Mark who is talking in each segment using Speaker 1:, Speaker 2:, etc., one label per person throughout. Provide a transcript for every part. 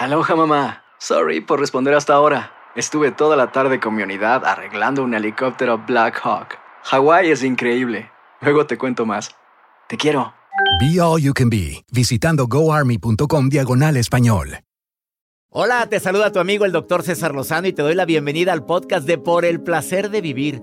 Speaker 1: Aloha mamá. Sorry por responder hasta ahora. Estuve toda la tarde con mi unidad arreglando un helicóptero Black Hawk. Hawái es increíble. Luego te cuento más. Te quiero.
Speaker 2: Be All You Can Be, visitando goarmy.com diagonal español.
Speaker 3: Hola, te saluda tu amigo el doctor César Lozano y te doy la bienvenida al podcast de Por el Placer de Vivir,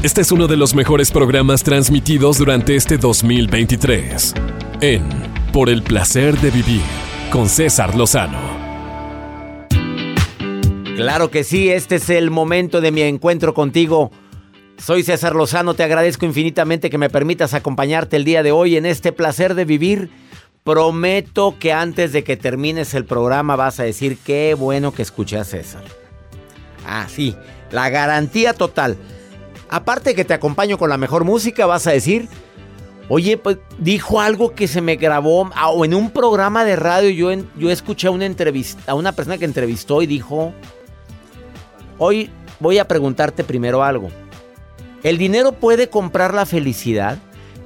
Speaker 4: Este es uno de los mejores programas transmitidos durante este 2023 en Por el placer de vivir con César Lozano.
Speaker 3: Claro que sí, este es el momento de mi encuentro contigo. Soy César Lozano, te agradezco infinitamente que me permitas acompañarte el día de hoy en este placer de vivir. Prometo que antes de que termines el programa vas a decir qué bueno que escuché a César. Ah, sí, la garantía total. Aparte que te acompaño con la mejor música, vas a decir, oye, pues dijo algo que se me grabó, ah, o en un programa de radio yo, yo escuché una entrevista, a una persona que entrevistó y dijo, hoy voy a preguntarte primero algo. ¿El dinero puede comprar la felicidad?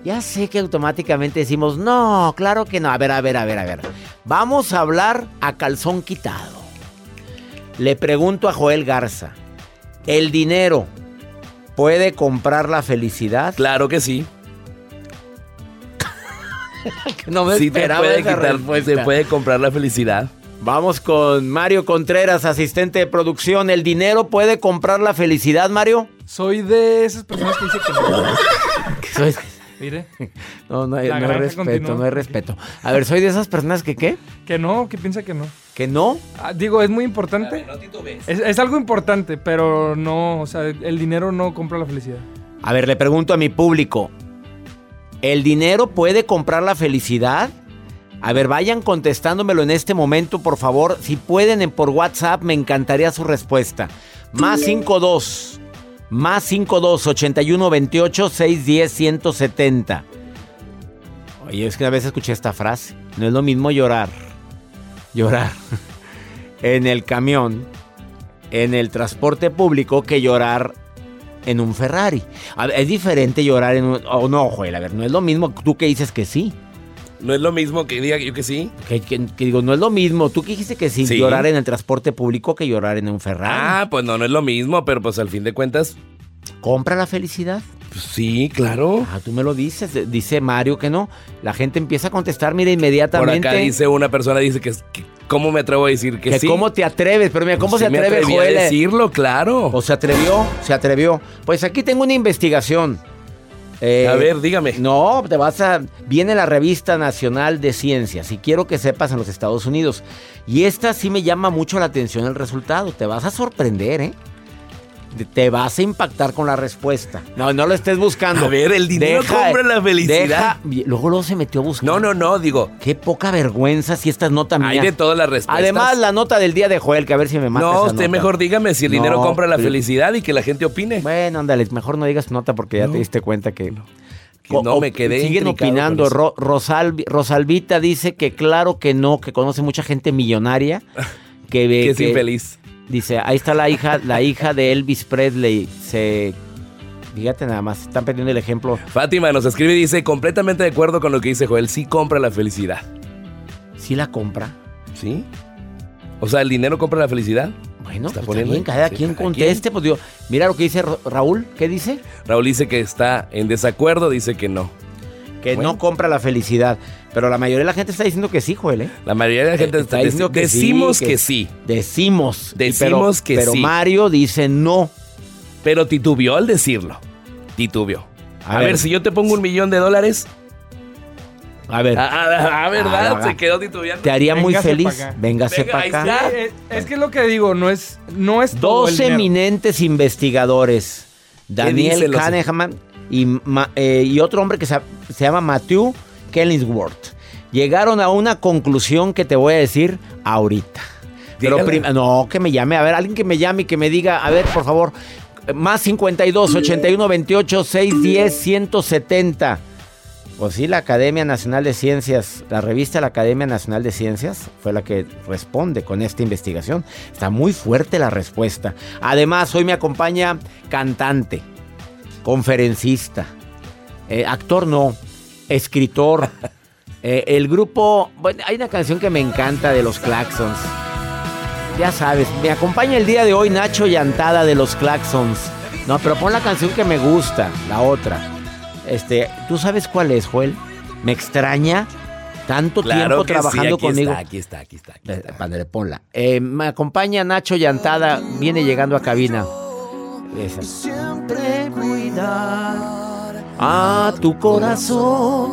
Speaker 3: Ya sé que automáticamente decimos, no, claro que no. A ver, a ver, a ver, a ver. Vamos a hablar a calzón quitado. Le pregunto a Joel Garza, ¿el dinero puede comprar la felicidad?
Speaker 5: Claro que sí.
Speaker 3: No me
Speaker 5: sí te
Speaker 3: esperaba
Speaker 5: puede,
Speaker 3: esa
Speaker 5: quitar,
Speaker 3: respuesta.
Speaker 5: te puede comprar la felicidad.
Speaker 3: Vamos con Mario Contreras, asistente de producción. ¿El dinero puede comprar la felicidad, Mario?
Speaker 6: Soy de esas personas que dicen que no.
Speaker 3: Soy-
Speaker 6: Mire,
Speaker 3: No, no hay, no hay respeto,
Speaker 6: continúa.
Speaker 3: no hay respeto. A ver, soy de esas personas que qué?
Speaker 6: que no, que piensa que no.
Speaker 3: Que no.
Speaker 6: Ah, digo, es muy importante. Es, es algo importante, pero no, o sea, el dinero no compra la felicidad.
Speaker 3: A ver, le pregunto a mi público. ¿El dinero puede comprar la felicidad? A ver, vayan contestándomelo en este momento, por favor. Si pueden en por WhatsApp, me encantaría su respuesta. Más 52. Más 52 81 28 610 170. Oye, es que a veces escuché esta frase. No es lo mismo llorar. Llorar en el camión, en el transporte público, que llorar en un Ferrari. Es diferente llorar en un... Oh, no, Joel, a ver, no es lo mismo. Tú que dices que sí.
Speaker 5: No es lo mismo que diga yo que sí.
Speaker 3: Que, que- que digo, no es lo mismo. Tú que dijiste que sí,
Speaker 5: Sí.
Speaker 3: llorar en el transporte público que llorar en un Ferrari.
Speaker 5: Ah, pues no, no es lo mismo, pero pues al fin de cuentas,
Speaker 3: ¿Compra la felicidad?
Speaker 5: pues sí, claro.
Speaker 3: Ah, tú me lo dices. Dice Mario que no. La gente empieza a contestar, mira,
Speaker 5: Por
Speaker 3: inmediatamente.
Speaker 5: acá dice una persona, dice que, que ¿cómo me atrevo a decir que,
Speaker 3: que
Speaker 5: sí?
Speaker 3: cómo te atreves, pero mira, ¿cómo
Speaker 5: Pues
Speaker 3: se
Speaker 5: me
Speaker 3: atreve
Speaker 5: a decirlo, claro.
Speaker 3: O se atrevió, se atrevió. Pues aquí tengo una investigación. Eh,
Speaker 5: a ver, dígame.
Speaker 3: No, te vas a. Viene la revista nacional de ciencias y quiero que sepas en los Estados Unidos. Y esta sí me llama mucho la atención el resultado. Te vas a sorprender, ¿eh? Te vas a impactar con la respuesta. No, no lo estés buscando.
Speaker 5: A ver, el dinero compra la felicidad.
Speaker 3: deja- luego, luego se metió a buscar.
Speaker 5: No, no, no, digo,
Speaker 3: Qué poca vergüenza si esta es nota mía.
Speaker 5: hay de todas las respuestas.
Speaker 3: Además, la nota del día de Joel, que a ver si me mata
Speaker 5: No,
Speaker 3: esa
Speaker 5: usted
Speaker 3: nota.
Speaker 5: mejor dígame si el
Speaker 3: No,
Speaker 5: dinero compra la felicidad y que la gente opine.
Speaker 3: Bueno, ándale, mejor no digas nota porque ya
Speaker 5: No.
Speaker 3: te diste cuenta que...
Speaker 5: Que no
Speaker 3: O-
Speaker 5: me quedé
Speaker 3: Siguen opinando. Ro- Rosalvi- Rosalvita dice que claro que no, que conoce mucha gente millonaria. Que, ve
Speaker 5: que es infeliz.
Speaker 3: Dice, ahí está la hija, la hija de Elvis Presley. Se... Fíjate nada más, están perdiendo el ejemplo.
Speaker 5: Fátima nos escribe y dice, completamente de acuerdo con lo que dice Joel, sí compra la felicidad.
Speaker 3: ¿Sí la compra?
Speaker 5: ¿Sí? O sea, ¿el dinero compra la felicidad?
Speaker 3: Bueno,
Speaker 5: Está
Speaker 3: pues
Speaker 5: poniendo-
Speaker 3: también cada
Speaker 5: sí,
Speaker 3: quien conteste. Pues digo, mira lo que dice Ra- Raúl, ¿qué dice?
Speaker 5: Raúl dice que está en desacuerdo, dice que no.
Speaker 3: que
Speaker 5: Bueno.
Speaker 3: no compra la felicidad. Pero la mayoría de la gente está diciendo que sí, Joel, ¿eh?
Speaker 5: La mayoría de la gente está diciendo que decimos que sí.
Speaker 3: Decimos.
Speaker 5: Decimos
Speaker 3: pero,
Speaker 5: que
Speaker 3: pero
Speaker 5: sí.
Speaker 3: Mario dice no.
Speaker 5: Pero titubeó al decirlo. Titubeó.
Speaker 3: A
Speaker 5: A,
Speaker 3: ver.
Speaker 5: ver. si yo te pongo un millón de dólares.
Speaker 3: A ver,
Speaker 5: Ah, ah, ah, ¿verdad?
Speaker 3: Ah, ah.
Speaker 5: Se quedó titubeando.
Speaker 3: te haría muy
Speaker 6: Véngase
Speaker 3: feliz.
Speaker 6: pa' acá.
Speaker 3: Véngase
Speaker 5: Venga,
Speaker 3: para acá.
Speaker 5: está.
Speaker 6: Eh, es que es lo que digo, no es, no es todo el
Speaker 3: Dos
Speaker 6: dinero.
Speaker 3: eminentes investigadores, Daniel Kahneman y, ma- eh, y otro hombre que se, se llama Matthew Kellingsworth, llegaron a una conclusión que te voy a decir ahorita. Pero no, que me llame, a ver, alguien que me llame y que me diga, a ver, por favor, más 52 81 28 610 170. Pues sí, la Academia Nacional de Ciencias, la revista La Academia Nacional de Ciencias fue la que responde con esta investigación. Está muy fuerte la respuesta. Además, hoy me acompaña cantante, conferencista, eh, actor no, escritor. Eh, el grupo, bueno, hay una canción que me encanta de los Claxons. Ya sabes, me acompaña el día de hoy Nacho Llantada de los Claxons. No, pero pon la canción que me gusta, la otra. Este, ¿tú sabes cuál es, Joel? Me extraña tanto tiempo
Speaker 5: sí,
Speaker 3: trabajando
Speaker 5: aquí
Speaker 3: conmigo.
Speaker 5: Está, aquí está, aquí está. aquí
Speaker 3: Eh,
Speaker 5: está.
Speaker 3: Padre, ponla. Eh, me acompaña Nacho Llantada, viene llegando a cabina. Esa. Siempre cuidar a tu corazón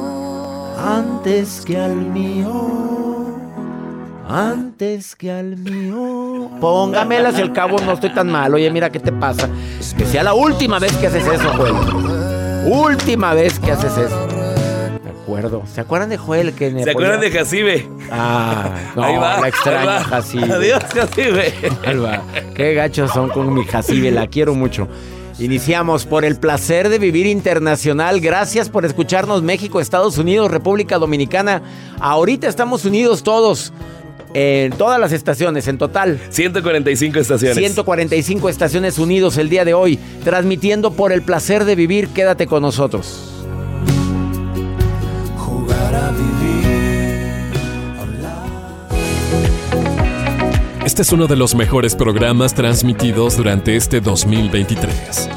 Speaker 3: antes que al mío. Antes que al mío. Póngamelas, el cabo no estoy tan mal. Oye, mira qué te pasa. Que sea la última vez que haces eso, Joel. Última vez que haces eso. Me acuerdo. ¿Se acuerdan de Joel que
Speaker 5: ¿Se acuerdan de Jacibe?
Speaker 3: Ah, no,
Speaker 5: ahí va.
Speaker 3: la
Speaker 5: ahí
Speaker 3: extraña
Speaker 5: va.
Speaker 3: Jacibe.
Speaker 5: Adiós, Jacibe.
Speaker 3: Alba, Qué gachos son con mi Jacibe, la quiero mucho. Iniciamos por el placer de vivir internacional. Gracias por escucharnos México, Estados Unidos, República Dominicana. Ahorita estamos unidos todos en todas las estaciones, en total.
Speaker 5: 145 estaciones.
Speaker 3: 145 estaciones unidos el día de hoy, transmitiendo por el placer de vivir. Quédate con nosotros.
Speaker 4: Este es uno de los mejores programas transmitidos durante este 2023.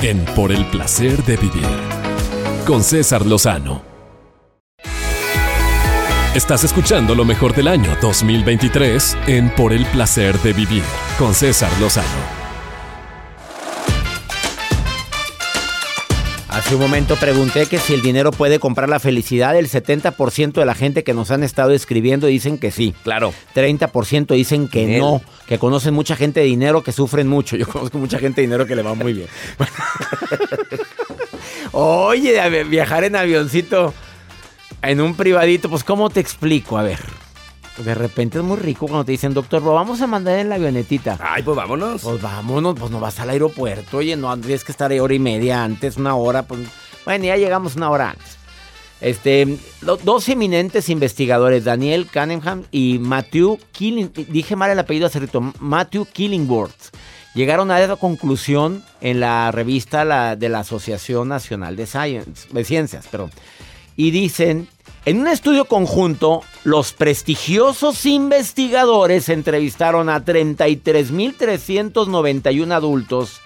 Speaker 4: En Por el placer de vivir. Con César Lozano. Estás escuchando lo mejor del año 2023 en Por el placer de vivir. Con César Lozano.
Speaker 3: Hace un momento pregunté que si el dinero puede comprar la felicidad. El 70% de la gente que nos han estado escribiendo dicen que sí.
Speaker 5: Claro.
Speaker 3: 30% dicen que
Speaker 5: Dinero.
Speaker 3: no, que conocen mucha gente de dinero que sufren mucho. Yo conozco mucha gente de dinero que le va muy bien. Oye, viajar en avioncito, en un privadito, pues ¿cómo te explico? A ver, de repente es muy rico cuando te dicen, doctor, lo vamos a mandar en la avionetita.
Speaker 5: Ay, pues vámonos.
Speaker 3: Pues vámonos, pues no vas al aeropuerto, oye, no tienes que estar ahí hora y media antes, una hora, pues bueno, ya llegamos una hora antes. Este, dos eminentes investigadores, Daniel Cunningham y Matthew Killing, dije mal el apellido hace rato, Matthew Killingworth, llegaron a esa conclusión en la revista la- de la Asociación Nacional de, Science, de Ciencias, perdón, y dicen, en un estudio conjunto, los prestigiosos investigadores entrevistaron a 33.391 adultos,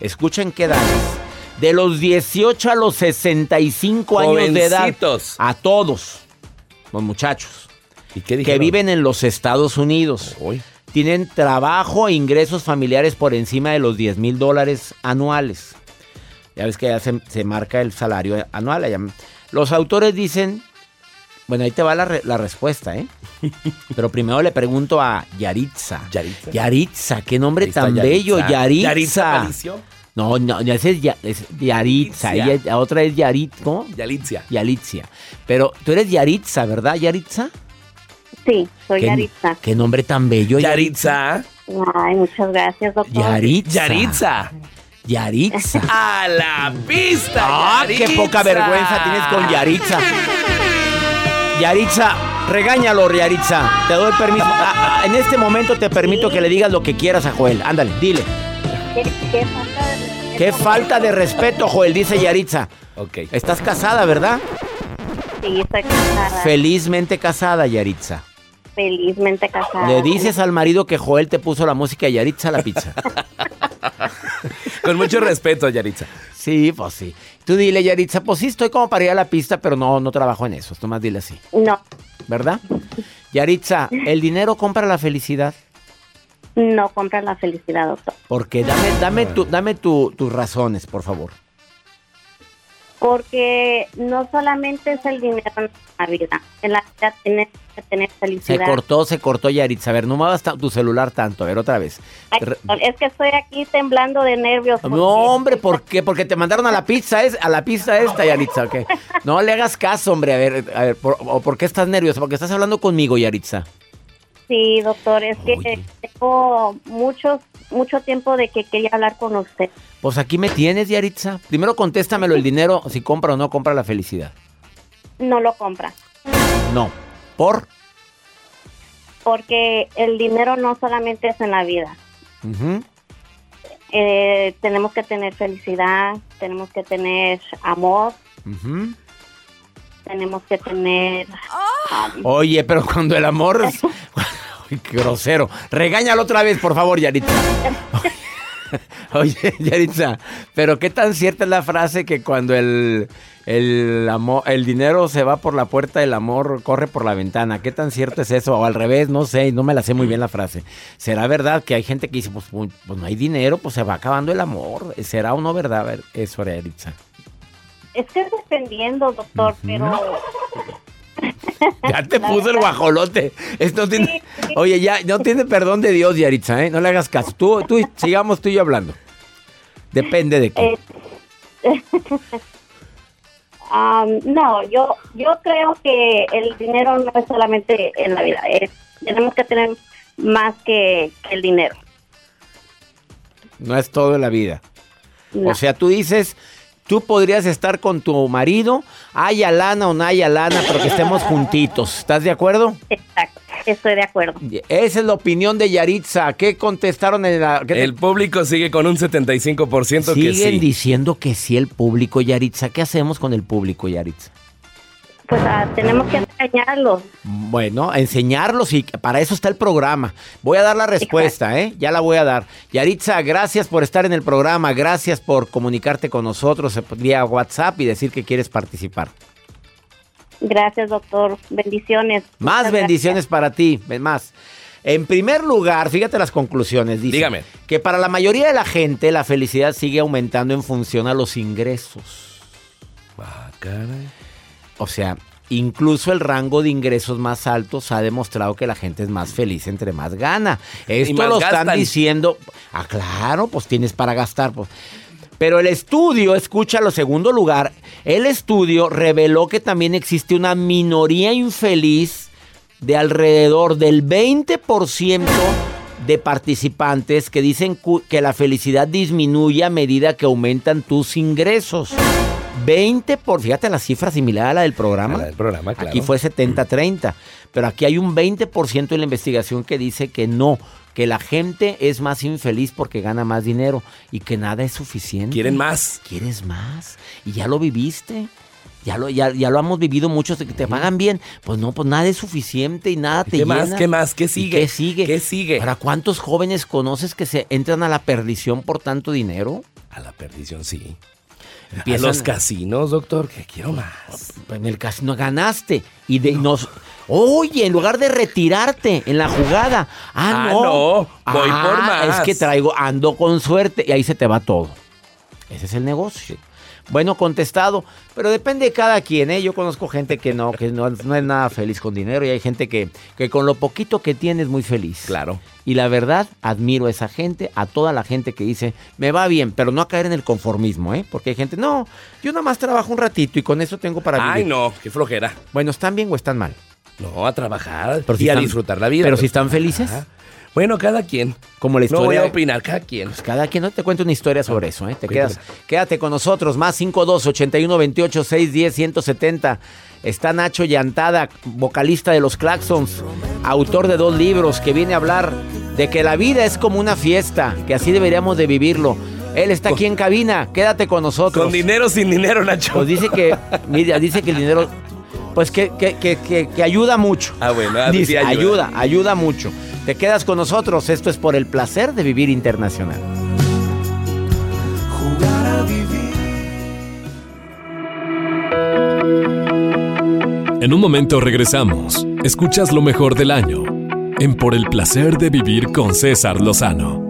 Speaker 3: escuchen qué edades, de los 18 a los 65 años de edad, a todos los muchachos
Speaker 5: ¿Y qué
Speaker 3: que viven en los Estados Unidos. Tienen trabajo e ingresos familiares por encima de los 10 mil dólares anuales. Ya ves que ya se, se marca el salario anual. allá. Los autores dicen, bueno, ahí te va la, re- la respuesta, ¿eh? Pero primero le pregunto a Yaritza.
Speaker 5: Yaritza.
Speaker 3: Yaritza, qué nombre tan bello, Yaritza.
Speaker 5: Yaritza Aparicio.
Speaker 3: No, no, ese es, Ya- es Yaritza.
Speaker 5: Yaritza.
Speaker 3: Ella- la otra es Yarit, ¿cómo?
Speaker 5: Yalitzia.
Speaker 3: Yalitzia. Pero tú eres Yaritza, ¿verdad, Yaritza?
Speaker 7: Sí, soy
Speaker 3: ¿Qué,
Speaker 7: Yaritza.
Speaker 3: qué nombre tan bello,
Speaker 5: Yaritza.
Speaker 7: Ay, muchas gracias, doctor.
Speaker 3: Yaritza.
Speaker 5: Yaritza.
Speaker 3: Yaritza.
Speaker 5: A la pista.
Speaker 3: ¡Ah, qué
Speaker 5: Yaritza.
Speaker 3: poca vergüenza tienes con Yaritza! Yaritza, regáñalo, Yaritza. Te doy permiso. Ah, ah, en este momento te permito que le digas lo que quieras a Joel. Ándale, dile.
Speaker 7: ¿Qué, qué falta de respeto?
Speaker 3: Qué falta de respeto, Joel, dice Yaritza.
Speaker 5: Ok.
Speaker 3: Estás casada, ¿verdad?
Speaker 7: Sí, estoy casada.
Speaker 3: Felizmente casada, Yaritza.
Speaker 7: felizmente casada.
Speaker 3: Le dices al marido que Joel te puso la música de Yaritza a la pizza.
Speaker 5: Con mucho respeto, Yaritza.
Speaker 3: Sí, pues sí. Tú dile, Yaritza, pues sí, estoy como para ir a la pista, pero no, no trabajo en eso. Tú más dile así,
Speaker 7: No,
Speaker 3: ¿verdad? Yaritza, ¿el dinero compra la felicidad?
Speaker 7: no compra la felicidad, doctor.
Speaker 3: Porque dame, dame, tu, dame tu- tus razones, por favor.
Speaker 7: Porque no solamente es el dinero en la vida. En la vida tienes que tener
Speaker 3: Se
Speaker 7: felicidad.
Speaker 3: cortó, se cortó, Yaritza. A ver, no muevas tu celular tanto. A ver, otra vez.
Speaker 7: Ay, es que estoy aquí temblando de nervios. porque-
Speaker 3: No, hombre, ¿por qué? Porque te mandaron a la pizza, es, a la pizza esta, Yaritza, ¿ok? No le hagas caso, hombre. A ver, a ver, por, ¿por qué estás nerviosa? Porque estás hablando conmigo, Yaritza.
Speaker 7: Sí, doctor, es que
Speaker 3: Oye.
Speaker 7: tengo mucho, mucho tiempo de que quería hablar con usted.
Speaker 3: Pues aquí me tienes, Yaritza. Primero contéstamelo el dinero, si compra o no compra la felicidad.
Speaker 7: No lo compra.
Speaker 3: No. ¿Por?
Speaker 7: Porque el dinero no solamente es en la vida. Eh, tenemos que tener felicidad, tenemos que tener amor, tenemos que tener...
Speaker 3: Oye, pero cuando el amor qué grosero. Regáñalo otra vez, por favor, Yaritza. Oye, Yaritza, pero qué tan cierta es la frase que cuando el, el, amor, el dinero se va por la puerta, el amor corre por la ventana. ¿Qué tan cierto es eso? O al revés, no sé, no me la sé muy bien la frase. ¿Será verdad que hay gente que dice, pues, pues, pues no hay dinero, pues se va acabando el amor? ¿Será o no verdad A ver, eso, Yaritza?
Speaker 7: Es que es dependiendo, doctor, pero...
Speaker 3: Ya te puso el guajolote. Esto tiene... Oye, ya no tiene perdón de Dios, Yaritza, ¿eh? No le hagas caso. Tú, tú, sigamos tú y yo hablando. Depende de qué.
Speaker 7: Eh, no, yo yo creo que el dinero no es solamente en la vida. es- tenemos que tener más que, que el dinero.
Speaker 3: No es todo en la vida.
Speaker 7: No.
Speaker 3: O sea, tú dices, tú podrías estar con tu marido, haya lana o no haya lana, pero que estemos juntitos. ¿Estás de acuerdo?
Speaker 7: Exacto, estoy de acuerdo.
Speaker 3: Esa es la opinión de Yaritza. ¿Qué contestaron en la... qué te-
Speaker 5: El público sigue con un 75% que
Speaker 3: Siguen
Speaker 5: sí.
Speaker 3: diciendo que sí el público, Yaritza. ¿Qué hacemos con el público, Yaritza?
Speaker 7: Pues ah, tenemos que engañarlos.
Speaker 3: Bueno, enseñarlos y para eso está el programa. Voy a dar la respuesta, ¿eh? Ya la voy a dar. Yaritza, gracias por estar en el programa, gracias por comunicarte con nosotros eh, vía WhatsApp y decir que quieres participar.
Speaker 7: Gracias, doctor. Bendiciones.
Speaker 3: Más
Speaker 7: Muchas
Speaker 3: bendiciones para ti, ven más. En primer lugar, fíjate las conclusiones. Dice
Speaker 5: Dígame.
Speaker 3: que para la mayoría de la gente la felicidad sigue aumentando en función a los ingresos.
Speaker 5: Ah, caray.
Speaker 3: O sea, incluso el rango de ingresos más altos ha demostrado que la gente es más feliz entre más gana. Esto
Speaker 5: más
Speaker 3: lo están diciendo. Ah, claro, pues tienes para gastar. Pues. Pero el estudio, escucha lo segundo lugar, el estudio reveló que también existe una minoría infeliz de alrededor del 20% de participantes que dicen que la felicidad disminuye a medida que aumentan tus ingresos. 20 por, fíjate la cifra similar a la del programa.
Speaker 5: A la del programa, claro.
Speaker 3: Aquí fue 70-30, pero aquí hay un 20% de la investigación que dice que no, que la gente es más infeliz porque gana más dinero y que nada es suficiente.
Speaker 5: Quieren más.
Speaker 3: ¿Quieres más? Y ya lo viviste. Ya lo, ya, ya lo hemos vivido muchos de que te pagan bien. Pues no, pues nada es suficiente y nada te
Speaker 5: ¿Qué más? ¿Qué más? ¿Qué
Speaker 3: ¿Y
Speaker 5: sigue?
Speaker 3: ¿Qué sigue?
Speaker 5: ¿Qué sigue?
Speaker 3: ¿Para cuántos jóvenes conoces que se entran a la perdición por tanto dinero?
Speaker 5: A la perdición, sí.
Speaker 3: Empiezan-
Speaker 5: A los casinos, doctor, que quiero más.
Speaker 3: En el casino ganaste y de, nos... Oye, en lugar de retirarte en la jugada, ah,
Speaker 5: Ah,
Speaker 3: no,
Speaker 5: no, voy
Speaker 3: Ah,
Speaker 5: por más.
Speaker 3: Es que traigo, ando con suerte y ahí se te va todo. Ese es el negocio. Bueno, contestado, pero depende de cada quien, ¿eh? Yo conozco gente que no, que no, no es nada feliz con dinero y hay gente que, que con lo poquito que tiene es muy feliz.
Speaker 5: Claro.
Speaker 3: Y la verdad, admiro a esa gente, a toda la gente que dice, me va bien, pero no a caer en el conformismo, ¿eh? Porque hay gente, no, yo nada más trabajo un ratito y con eso tengo para vivir.
Speaker 5: Ay, no, qué flojera.
Speaker 3: Bueno, ¿están bien o están mal?
Speaker 5: No, a trabajar
Speaker 3: Pero si
Speaker 5: y a
Speaker 3: están-
Speaker 5: disfrutar la vida.
Speaker 3: Pero si están felices,
Speaker 5: Ajá. Bueno, cada quien.
Speaker 3: como la
Speaker 5: No voy
Speaker 3: historia.
Speaker 5: a opinar, cada quien.
Speaker 3: Pues cada quien no te cuento una historia sobre eso, ¿eh? Te quedas, quédate con nosotros, más 52 81 28 610 170. Está Nacho Llantada, vocalista de los Claxons, autor de dos libros, que viene a hablar de que la vida es como una fiesta, que así deberíamos de vivirlo. Él está aquí en cabina, quédate con nosotros.
Speaker 5: Con dinero sin dinero, Nacho.
Speaker 3: Pues dice que, mira, dice que el dinero, pues que, que, que, que- que ayuda mucho.
Speaker 5: Ah, bueno, ah,
Speaker 3: Dice,
Speaker 5: sí
Speaker 3: ayuda.
Speaker 5: ayuda.
Speaker 3: ayuda, mucho. Te quedas con nosotros, esto es por el placer de vivir internacional.
Speaker 8: jugar a vivir.
Speaker 4: En un momento regresamos. Escuchas lo mejor del año. En Por el placer de vivir con César Lozano.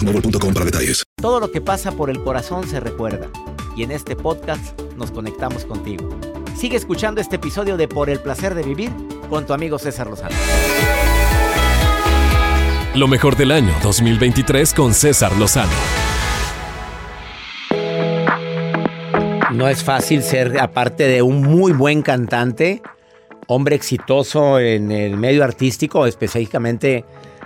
Speaker 9: boostmobile.com para detalles.
Speaker 3: Todo lo que pasa por el corazón se recuerda. Y en este podcast nos conectamos contigo. Sigue escuchando este episodio de Por el placer de vivir con tu amigo César Lozano.
Speaker 4: Lo mejor del año 2023 con César Lozano.
Speaker 3: No es fácil ser, aparte de un muy buen cantante, hombre exitoso en el medio artístico, específicamente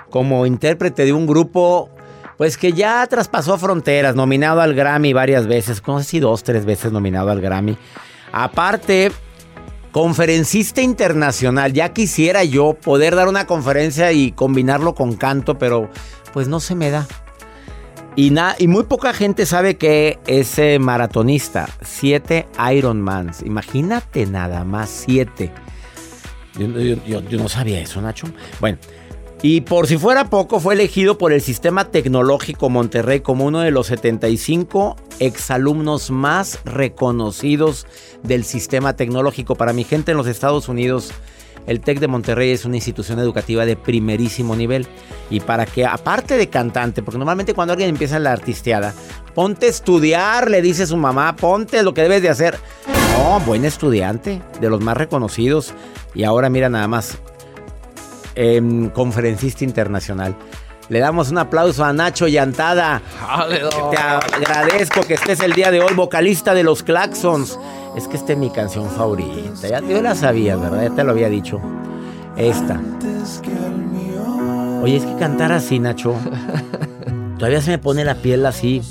Speaker 3: como intérprete de un grupo, pues que ya traspasó fronteras, nominado al Grammy varias veces, no si dos, tres veces nominado al Grammy. Aparte, conferencista internacional, ya quisiera yo poder dar una conferencia y combinarlo con canto, pero pues no se me da. Y, na- y muy poca gente sabe que ese maratonista, siete Ironmans, imagínate nada más siete. Yo- yo no sabía eso, Nacho. Bueno, y por si fuera poco, fue elegido por el Sistema Tecnológico Monterrey como uno de los 75 exalumnos más reconocidos del sistema tecnológico. Para mi gente en los Estados Unidos, el TEC de Monterrey es una institución educativa de primerísimo nivel. Y para que, aparte de cantante, porque normalmente cuando alguien empieza la artisteada, ponte a estudiar, le dice su mamá, ponte lo que debes de hacer. No, buen estudiante, de los más reconocidos. Y ahora mira nada más, em, conferencista internacional. Le damos un aplauso a Nacho Llantada. Te agradezco que estés el día de hoy, vocalista de los Claxons. Es que esta es mi canción favorita. Ya yo la sabía, ¿verdad? Ya te lo había dicho. Esta. Oye, es que cantar así, Nacho. Todavía se me pone la piel así.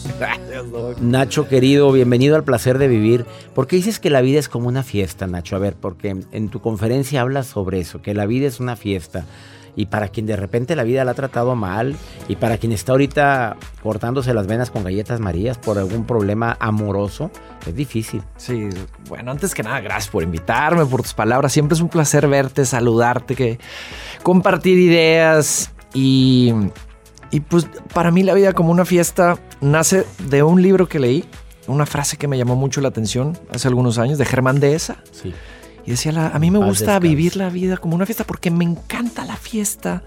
Speaker 3: Nacho, querido, bienvenido al placer de vivir. ¿Por qué dices que la vida es como una fiesta, Nacho? A ver, porque en tu conferencia hablas sobre eso, que la vida es una fiesta. Y para quien de repente la vida la ha tratado mal, y para quien está ahorita cortándose las venas con galletas marías por algún problema amoroso, es difícil.
Speaker 10: Sí, bueno, antes que nada, gracias por invitarme, por tus palabras. Siempre es un placer verte, saludarte, que compartir ideas y, y pues para mí la vida como una fiesta nace de un libro que leí, una frase que me llamó mucho la atención hace algunos años de Germán Dehesa.
Speaker 3: Sí.
Speaker 10: Y decía, la- a mí me gusta vivir la vida como una fiesta porque me encanta la fiesta,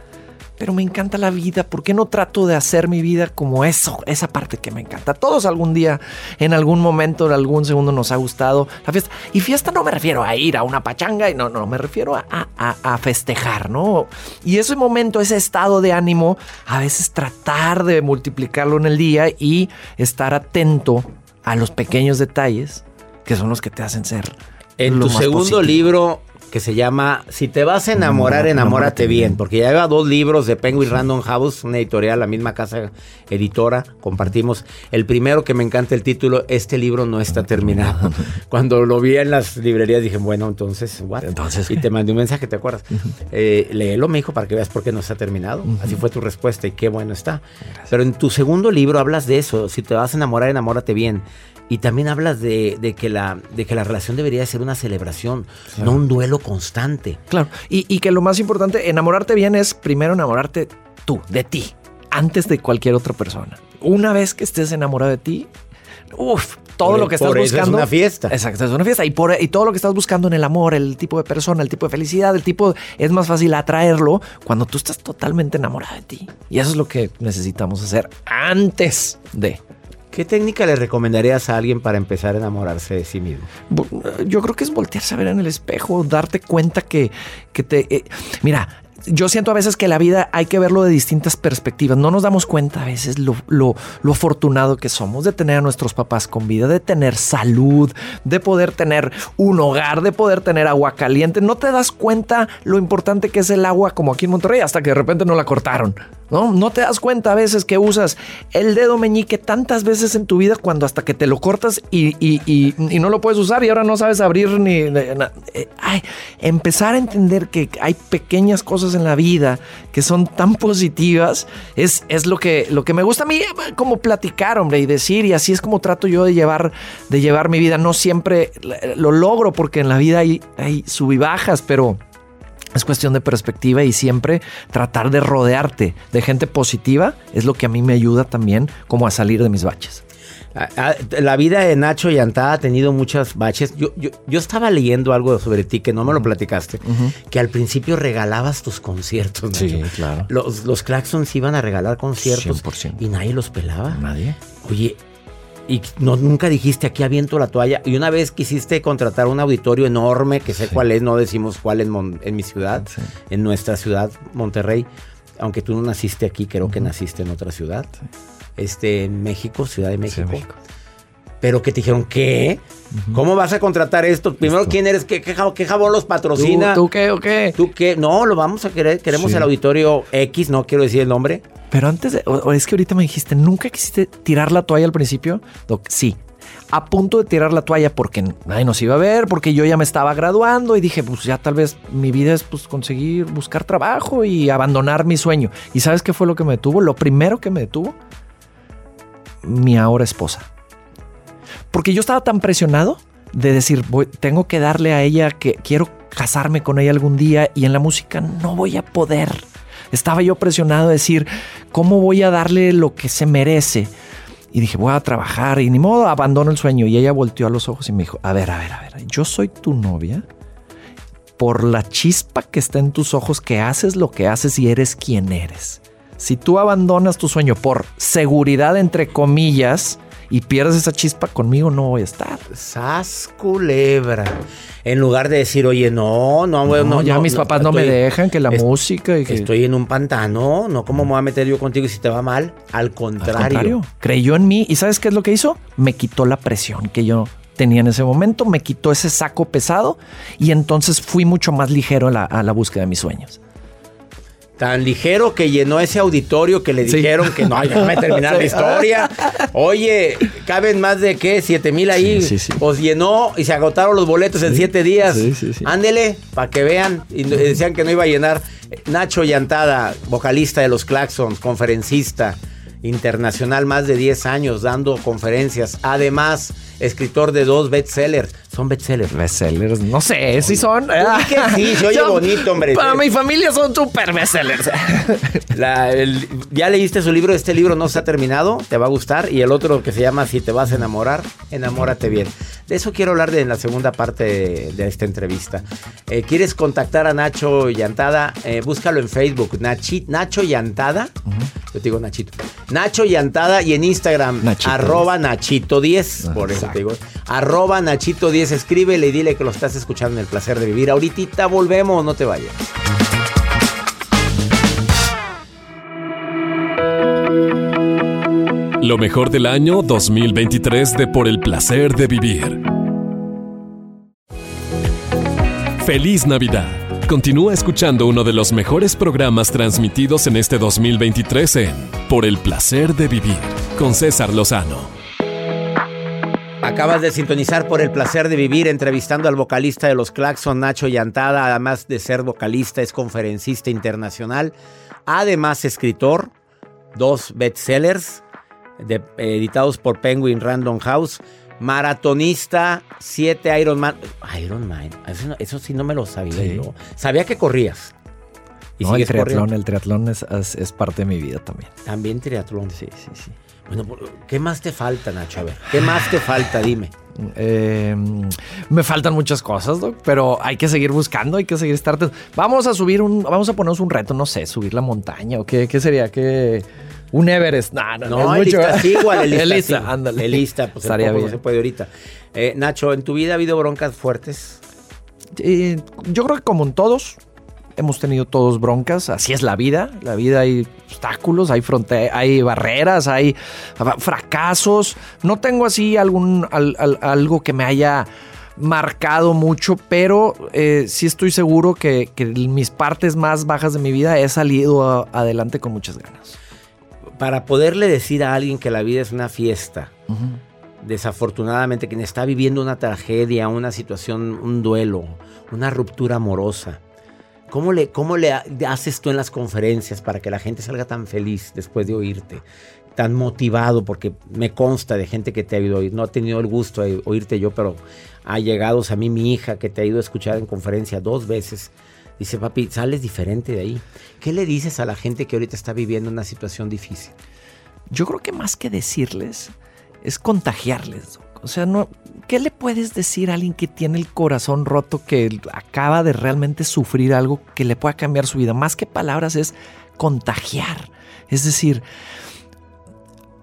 Speaker 10: pero me encanta la vida. ¿Por qué no trato de hacer mi vida como eso, esa parte que me encanta? Todos algún día, en algún momento, en algún segundo nos ha gustado la fiesta. Y fiesta no me refiero a ir a una pachanga, y no, no, me refiero a, a- a festejar, ¿no? Y ese momento, ese estado de ánimo, a veces tratar de multiplicarlo en el día y estar atento a los pequeños detalles que son los que te hacen ser.
Speaker 3: En tu segundo
Speaker 10: positivo.
Speaker 3: libro que se llama Si te vas a enamorar,
Speaker 10: Enamórate
Speaker 3: bien. porque ya lleva dos libros de Penguin Random House, una editorial, la misma casa editora, compartimos. El primero que me encanta el título, este libro no está terminado. Cuando lo vi en las librerías dije, bueno, entonces, what?
Speaker 10: Entonces,
Speaker 3: y te mandé un mensaje, ¿te acuerdas? Eh, léelo, me dijo, para que veas por qué no está terminado. Así fue tu respuesta y qué bueno está. Pero en tu segundo libro hablas de eso, si te vas a enamorar, enamórate bien. Y también hablas de, de que, la, de que la relación debería ser una celebración, no un duelo constante.
Speaker 10: Claro. Y, y que lo más importante, enamorarte bien es primero enamorarte tú, de ti, antes de cualquier otra persona. Una vez que estés enamorado de ti, uff, todo
Speaker 3: Por-
Speaker 10: lo que estás
Speaker 3: por eso es
Speaker 10: buscando.
Speaker 3: una fiesta.
Speaker 10: Exacto, es una fiesta. Y, por, y todo lo que estás buscando en el amor, el tipo de persona, el tipo de felicidad, el tipo. Es más fácil atraerlo cuando tú estás totalmente enamorado de ti. Y eso es lo que necesitamos hacer antes de.
Speaker 3: ¿Qué técnica le recomendarías a alguien para empezar a enamorarse de sí mismo?
Speaker 10: Bu- Yo creo que es voltearse a ver en el espejo, darte cuenta que, que te... eh, mira, yo siento a veces que la vida hay que verlo de distintas perspectivas. No nos damos cuenta a veces lo, lo, afortunado que somos de tener a nuestros papás con vida, de tener salud, de poder tener un hogar, de poder tener agua caliente. No te das cuenta lo importante que es el agua como aquí en Monterrey hasta que de repente no la cortaron. ¿no? No te das cuenta a veces que usas el dedo meñique tantas veces en tu vida cuando hasta que te lo cortas y, y- y- no lo puedes usar y ahora no sabes abrir ni... ni- eh, empezar a entender que hay pequeñas cosas en la vida que son tan positivas es, es lo, que, lo que me gusta a mí eh, como platicar, hombre, y decir, y así es como trato yo de llevar, de llevar mi vida. No siempre eh, lo logro porque en la vida hay, hay sub y bajas, pero... Es cuestión de perspectiva y siempre tratar de rodearte de gente positiva es lo que a mí me ayuda también como a salir de mis baches.
Speaker 3: Ah, ah, La vida de Nacho Yantada ha tenido muchas baches. Yo, yo, yo estaba leyendo algo sobre ti que no me lo platicaste, que al principio regalabas tus conciertos. Nacho.
Speaker 10: Sí, claro.
Speaker 3: Los, los Claxons iban a regalar conciertos
Speaker 10: 100%.
Speaker 3: y nadie los pelaba.
Speaker 10: Nadie.
Speaker 3: Oye, y no, nunca dijiste aquí aviento la toalla. Y una vez quisiste contratar un auditorio enorme, que sé cuál es, no decimos cuál en, Mon- en mi ciudad,
Speaker 10: Sí.
Speaker 3: en nuestra ciudad, Monterrey. Aunque tú no naciste aquí, creo que naciste en otra ciudad. Este, en México, Ciudad de México.
Speaker 10: México.
Speaker 3: Pero que te dijeron, ¿qué? ¿Cómo vas a contratar esto? Primero,
Speaker 10: Esto.
Speaker 3: ¿quién eres? ¿Qué, qué, qué jabón los patrocina?
Speaker 10: ¿Tú, tú qué o qué?
Speaker 3: ¿Tú qué? No, lo vamos a querer. Queremos
Speaker 10: Sí.
Speaker 3: el auditorio X, no quiero decir el nombre.
Speaker 10: Pero antes, de, o es que ahorita me dijiste, ¿nunca quisiste tirar la toalla al principio? Doc, sí. A punto de tirar la toalla porque nadie nos iba a ver, porque yo ya me estaba graduando y dije, pues ya tal vez mi vida es pues conseguir buscar trabajo y abandonar mi sueño. ¿Y sabes qué fue lo que me detuvo? Lo primero que me detuvo, mi ahora esposa. Porque yo estaba tan presionado de decir, voy- tengo que darle a ella que quiero casarme con ella algún día y en la música no voy a poder. Estaba yo presionado de decir, ¿cómo voy a darle lo que se merece? Y dije, voy a trabajar y ni modo, abandono el sueño. Y ella volteó a los ojos y me dijo, a ver, a ver, a ver, yo soy tu novia por la chispa que está en tus ojos, que haces lo que haces y eres quien eres. Si tú abandonas tu sueño por seguridad, entre comillas, y pierdes esa chispa, conmigo no voy a estar.
Speaker 3: Sas culebra. En lugar de decir, oye, no, no, no,
Speaker 10: No, ya
Speaker 3: no,
Speaker 10: mis papás no me
Speaker 3: estoy-
Speaker 10: dejan, que la
Speaker 3: es-
Speaker 10: música y que...
Speaker 3: Estoy en un pantano, no, ¿cómo me voy a meter yo contigo y si te va mal? Al
Speaker 10: Al
Speaker 3: contrario.
Speaker 10: contrario, creyó en mí y ¿sabes qué es lo que hizo? Me quitó la presión que yo tenía en ese momento, me quitó ese saco pesado y entonces fui mucho más ligero a la, a la búsqueda de mis sueños.
Speaker 3: Tan ligero que llenó ese auditorio que le
Speaker 10: Sí.
Speaker 3: dijeron que no, déjame terminar la
Speaker 10: Sí.
Speaker 3: historia. Oye, caben más de qué, siete mil ahí.
Speaker 10: Sí, sí, sí.
Speaker 3: Os llenó y se agotaron los boletos en siete días.
Speaker 10: Sí, sí, sí.
Speaker 3: Ándele, para que vean. Y decían que no iba a llenar. Nacho Llantada, vocalista de los Claxons, conferencista internacional, más de 10 años dando conferencias. Además, escritor de dos bestsellers. Son bestsellers.
Speaker 10: Bestsellers, no sé si son.
Speaker 3: que sí, se oye
Speaker 10: Son-
Speaker 3: bonito, hombre.
Speaker 10: Para mi familia son super bestsellers.
Speaker 3: La- el- ya leíste su libro, este libro no se ha terminado, te va a gustar. Y el otro que se llama Si te vas a enamorar, enamórate bien. De eso quiero hablar de, en la segunda parte de, de esta entrevista. Eh, ¿Quieres contactar a Nacho Llantada? Eh, búscalo en Facebook, Nachi- Nacho Llantada. Yo te digo Nachito. Nacho Llantada y en Instagram,
Speaker 10: Nachito
Speaker 3: arroba Nachito10. Por eso te digo. Arroba Nachito10. Escríbele y dile que lo estás escuchando en el placer de vivir. Ahorita volvemos, no te vayas.
Speaker 4: Lo mejor del año 2023 de Por el placer de vivir. Feliz Navidad. Continúa escuchando uno de los mejores programas transmitidos en este 2023 en Por el placer de vivir con César Lozano.
Speaker 3: Acabas de sintonizar por el placer de vivir entrevistando al vocalista de los Claxon, Nacho Llantada. Además de ser vocalista, es conferencista internacional. Además, escritor. Dos bestsellers de- editados por Penguin Random House. Maratonista, siete Ironman. Ironman, eso, no- eso sí no me lo sabía
Speaker 10: Sí.
Speaker 3: yo. Sabía que corrías. Y
Speaker 10: No, el triatlón,
Speaker 3: corriendo.
Speaker 10: el triatlón es, es- es parte de mi vida también.
Speaker 3: También triatlón.
Speaker 10: Sí, sí, sí.
Speaker 3: Bueno, ¿qué más te falta, Nacho? A ver, ¿qué más te falta? Dime.
Speaker 10: Eh, me faltan muchas cosas, Doc, pero hay que seguir buscando, hay que seguir estar. Vamos a subir un, vamos a ponernos un reto, no sé, subir la montaña o qué, qué sería, que un Everest. No, no,
Speaker 3: No,
Speaker 10: no, es
Speaker 3: el
Speaker 10: mucho.
Speaker 3: lista sí, igual el lista.
Speaker 10: El lista,
Speaker 3: sí.
Speaker 10: ándale.
Speaker 3: El lista, pues
Speaker 10: Estaría
Speaker 3: tampoco no
Speaker 10: bien.
Speaker 3: se puede ahorita. Eh, Nacho, ¿en tu vida ha habido broncas fuertes?
Speaker 10: Eh, yo creo que como en todos, hemos tenido todos broncas. Así es la vida. La vida hay obstáculos, hay hay barreras, hay fracasos. No tengo así algún al- al- algo que me haya marcado mucho, pero eh, sí estoy seguro que, mis partes más bajas de mi vida he salido a- adelante con muchas ganas.
Speaker 3: Para poderle decir a alguien que la vida es una fiesta, desafortunadamente quien está viviendo una tragedia, una situación, un duelo, una ruptura amorosa, ¿cómo le, cómo le ha- haces tú en las conferencias para que la gente salga tan feliz después de oírte? Tan motivado, porque me consta de gente que te ha ido oír. No he tenido el gusto de oírte yo, pero ha llegado a mí mi hija que te ha ido a escuchar en conferencia dos veces. Dice, papi, sales diferente de ahí. ¿Qué le dices a la gente que ahorita está viviendo una situación difícil?
Speaker 10: Yo creo que más que decirles, es contagiarles. O sea, no, ¿qué le puedes decir a alguien que tiene el corazón roto, que acaba de realmente sufrir algo que le pueda cambiar su vida? Más que palabras es contagiar. Es decir,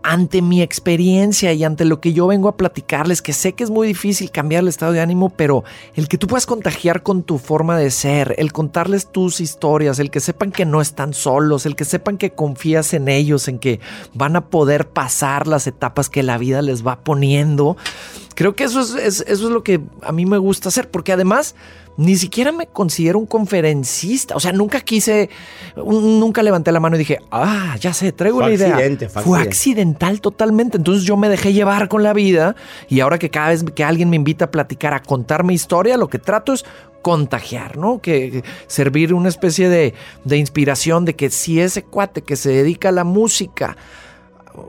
Speaker 10: ante mi experiencia y ante lo que yo vengo a platicarles, que sé que es muy difícil cambiar el estado de ánimo, pero el que tú puedas contagiar con tu forma de ser, el contarles tus historias, el que sepan que no están solos, el que sepan que confías en ellos, en que van a poder pasar las etapas que la vida les va poniendo. Creo que eso es, es- eso es lo que a mí me gusta hacer, porque además ni siquiera me considero un conferencista. O sea, nunca quise, un- nunca levanté la mano y dije, ah, ya sé, traigo
Speaker 3: Fue
Speaker 10: una idea.
Speaker 3: accidente, fue
Speaker 10: fue accidental totalmente. Entonces yo me dejé llevar con la vida y ahora que cada vez que alguien me invita a platicar, a contar mi historia, lo que trato es contagiar, ¿no? Que servir una especie de, de inspiración de que si ese cuate que se dedica a la música,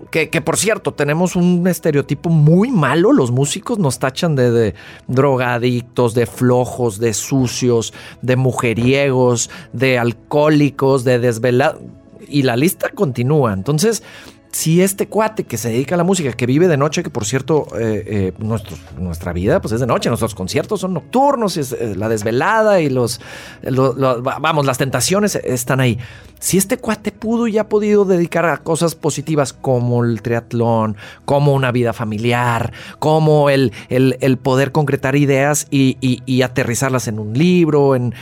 Speaker 10: que, por cierto, tenemos un estereotipo muy malo. Los músicos nos tachan de, de drogadictos, de flojos, de sucios, de mujeriegos, de alcohólicos, de desvelados. Y la lista continúa. Entonces, si este cuate que se dedica a la música, que vive de noche, que por cierto, eh, eh, nuestra vida pues es de noche, nuestros conciertos son nocturnos, es eh, la desvelada y los, lo- lo- va- vamos, las tentaciones están ahí. Si este cuate pudo y ha podido dedicar a cosas positivas como el triatlón, como una vida familiar, como el, el- poder concretar ideas y, aterrizarlas en un libro, en,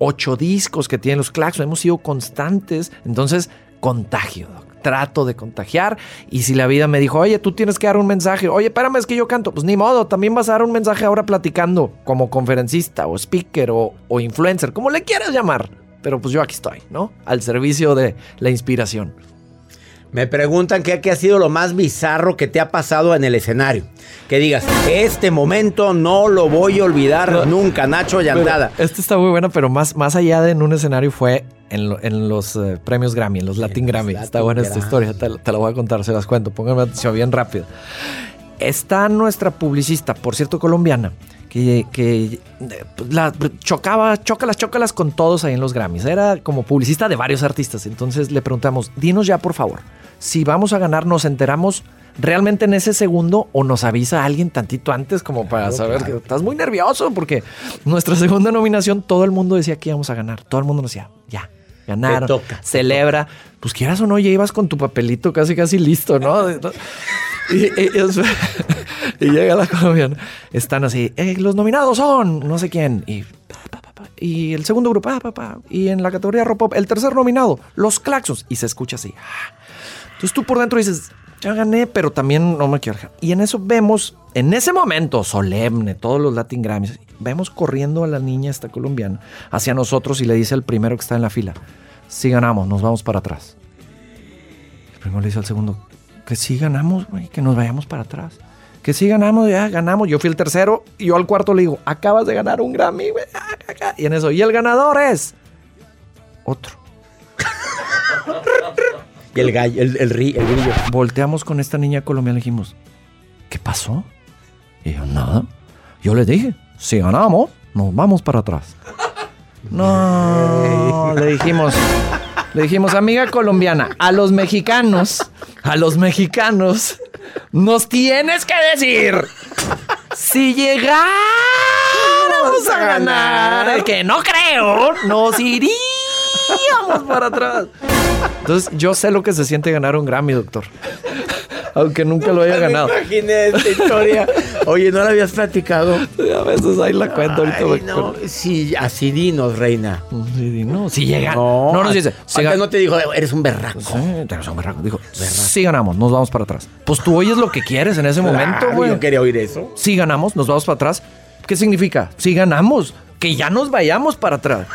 Speaker 10: ocho discos que tienen los Claxon, hemos sido constantes, entonces contagio, doc. Trato de contagiar y si la vida me dijo, oye, tú tienes que dar un mensaje, oye, espérame, es que yo canto, pues ni modo, también vas a dar un mensaje ahora platicando como conferencista o speaker o, o influencer, como le quieras llamar, pero pues yo aquí estoy, ¿no? Al servicio de la inspiración.
Speaker 3: Me preguntan qué, qué ha sido lo más bizarro que te ha pasado en el escenario. Que digas, este momento no lo voy a olvidar nunca, Nacho Llantada.
Speaker 10: Esta está muy buena, pero más, más allá de en un escenario fue en, lo- en los eh, premios Grammy, en los Latin Grammy. está
Speaker 3: Latin
Speaker 10: buena esta historia, te, la- te la voy a contar, se las cuento, pónganme atención bien rápido. Está nuestra publicista, por cierto, colombiana, que, que eh, la chocaba, chócalas, chócalas con todos ahí en los Grammys. Era como publicista de varios artistas. Entonces le preguntamos, dinos ya por favor, si vamos a ganar, ¿nos enteramos realmente en ese segundo o nos avisa alguien tantito antes como para saber que estás muy nervioso? Porque nuestra segunda nominación, todo el mundo decía que íbamos a ganar. Todo el mundo nos decía, ya. Ganaron,
Speaker 3: toca,
Speaker 10: celebra. Pues quieras o no, ya ibas con tu papelito casi casi listo, ¿no? Y, y- y- y llega la colombiana. Están así, "Eh, los nominados son no sé quién. Y, y el segundo grupo, pa, pa, pa. y en la categoría rock pop, el tercer nominado, los Claxons. Y se escucha así. ah. Entonces tú por dentro dices, ya gané, pero también no me quiero dejar. Y en eso vemos, en ese momento solemne, todos los Latin Grammys, vemos corriendo a la niña esta colombiana hacia nosotros y le dice al primero que está en la fila, si ganamos, nos vamos para atrás. El primero le dice al segundo, que sí ganamos, güey, que nos vayamos para atrás. Que sí ganamos, ya ganamos. Yo fui el tercero y yo al cuarto le digo, acabas de ganar un Grammy, güey. ah, ah, ah". Y en eso, y el ganador es otro.
Speaker 3: Y el gallo, el, el, ri- el grillo.
Speaker 10: Volteamos con esta niña colombiana y le dijimos, ¿qué pasó? Y yo, nada. Yo le dije, si ganamos, nos vamos para atrás. No, le dijimos, le dijimos, amiga colombiana, a los mexicanos, a los mexicanos, nos tienes que decir si llegáramos a ganar, que no creo, nos iríamos para atrás. Entonces, yo sé lo que se siente ganar un Grammy, doctor. Aunque nunca lo haya ganado.
Speaker 3: Me imaginé esta historia. Oye, ¿no la habías platicado?
Speaker 10: A veces ahí la cuento ahorita.
Speaker 3: Ay, no, sí, así dinos, reina.
Speaker 10: Sí, di, no, si llega.
Speaker 3: No,
Speaker 10: No, nos dice. si
Speaker 3: no te dijo, eres un berraco.
Speaker 10: Sí, tenemos un berraco. Dijo, sí ganamos, nos vamos para atrás. Pues tú oyes lo que quieres en ese momento, güey.
Speaker 3: Yo quería oír eso.
Speaker 10: Si ganamos, nos vamos para atrás. ¿Qué significa? Si ganamos, que ya nos vayamos para atrás.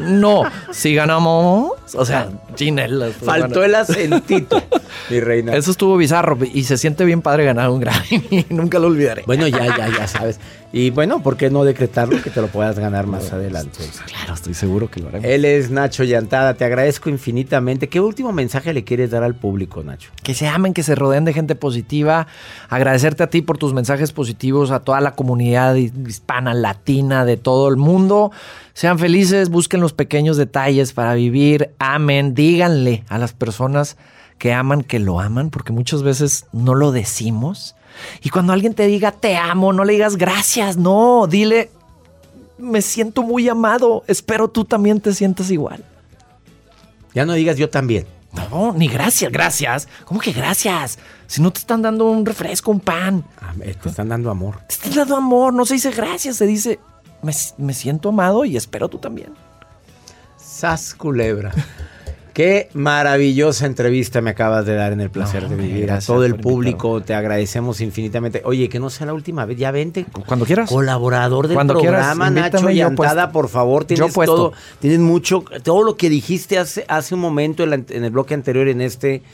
Speaker 10: No, si ganamos. O sea, chinelas. pues,
Speaker 3: Faltó el acentito, mi reina.
Speaker 10: Eso estuvo bizarro y se siente bien padre ganar un Grammy. Nunca lo olvidaré.
Speaker 3: Bueno, ya, ya, ya sabes. Y bueno, ¿por qué no decretarlo que te lo puedas ganar más adelante?
Speaker 10: Claro, estoy seguro que lo haremos.
Speaker 3: Él es Nacho Llantada, te agradezco infinitamente. ¿Qué último mensaje le quieres dar al público, Nacho?
Speaker 10: Que se amen, que se rodeen de gente positiva. Agradecerte a ti por tus mensajes positivos, a toda la comunidad hispana, latina, de todo el mundo. Sean felices, busquen los pequeños detalles para vivir. Amen, díganle a las personas que aman que lo aman, porque muchas veces no lo decimos. Y cuando alguien te diga te amo, no le digas gracias, no, dile me siento muy amado, espero tú también te sientas igual.
Speaker 3: Ya no digas yo también.
Speaker 10: No, ni gracias, gracias. ¿Cómo que gracias? Si no te están dando un refresco, un pan.
Speaker 3: Ah, eh, Te están dando amor.
Speaker 10: Te están dando amor, no se dice gracias, se dice me, me siento amado y espero tú también.
Speaker 3: Sas culebra. Qué maravillosa entrevista me acabas de dar en el placer
Speaker 10: No,
Speaker 3: de vivir. A todo el público te agradecemos infinitamente. Oye, que no sea la última vez. Ya vente.
Speaker 10: Cuando quieras.
Speaker 3: Colaborador del
Speaker 10: Cuando quieras,
Speaker 3: programa, Nacho
Speaker 10: yo
Speaker 3: Llantada,
Speaker 10: puesto.
Speaker 3: por favor.
Speaker 10: Yo
Speaker 3: Tienes
Speaker 10: puesto.
Speaker 3: todo. Tienes mucho. Todo lo que dijiste hace, hace un momento en, la- en el bloque anterior, en este,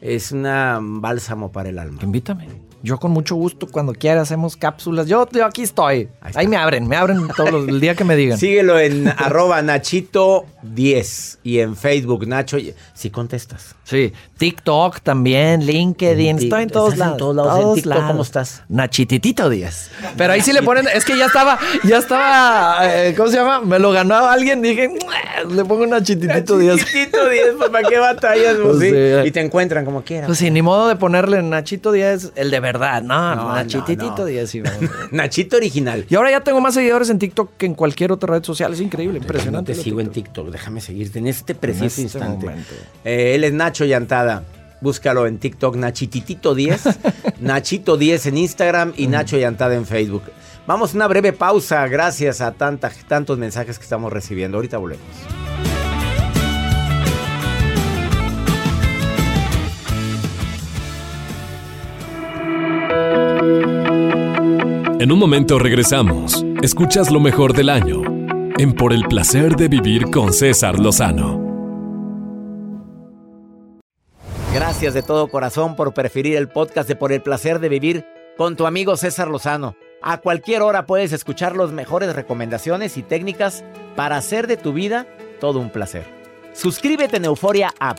Speaker 3: es una bálsamo para el alma.
Speaker 10: Invítame. Yo con mucho gusto, cuando quieras, hacemos cápsulas. Yo, yo aquí estoy. Ahí, me abren, me abren todos los, el día que me digan.
Speaker 3: Síguelo en arroba Nachito10 y en Facebook, Nacho. Si contestas.
Speaker 10: Sí, TikTok también, LinkedIn,
Speaker 3: Ti-
Speaker 10: estoy en todos
Speaker 3: estás en
Speaker 10: lados.
Speaker 3: todos lados. En TikTok, ¿cómo estás?
Speaker 10: Nachititito Díaz. Pero ahí sí le ponen, es que ya estaba, ya estaba, eh, ¿cómo se llama? Me lo ganó alguien, dije, le pongo Nachititito Díaz.
Speaker 3: Nachitito 10, pues ¿para qué batallas? Pues,
Speaker 10: O
Speaker 3: sí? Y te encuentran como quieras.
Speaker 10: Pues sí, ni modo de ponerle Nachito Díaz, el de verdad. No,
Speaker 3: No,
Speaker 10: Nachititito
Speaker 3: no, no.
Speaker 10: Díaz.
Speaker 3: Nachito original.
Speaker 10: y ahora ya tengo más seguidores en TikTok que en cualquier otra red social. Es increíble, impresionante.
Speaker 3: Te sigo en
Speaker 10: TikTok.
Speaker 3: Déjame seguirte en este preciso
Speaker 10: este
Speaker 3: instante. Eh, él es Nacho Llantada. Búscalo en TikTok, Nachititito10, Nachito10 en Instagram y Nacho Llantada en Facebook. Vamos a una breve pausa, gracias a tanta, tantos mensajes que estamos recibiendo. Ahorita volvemos.
Speaker 4: En un momento regresamos. Escuchas lo mejor del año en Por el placer de vivir con César Lozano.
Speaker 3: Gracias de todo corazón por preferir el podcast de Por el placer de vivir con tu amigo César Lozano. A cualquier hora puedes escuchar las mejores recomendaciones y técnicas para hacer de tu vida todo un placer. Suscríbete en Euforia App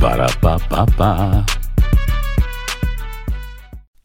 Speaker 8: Para, pa, pa, pa.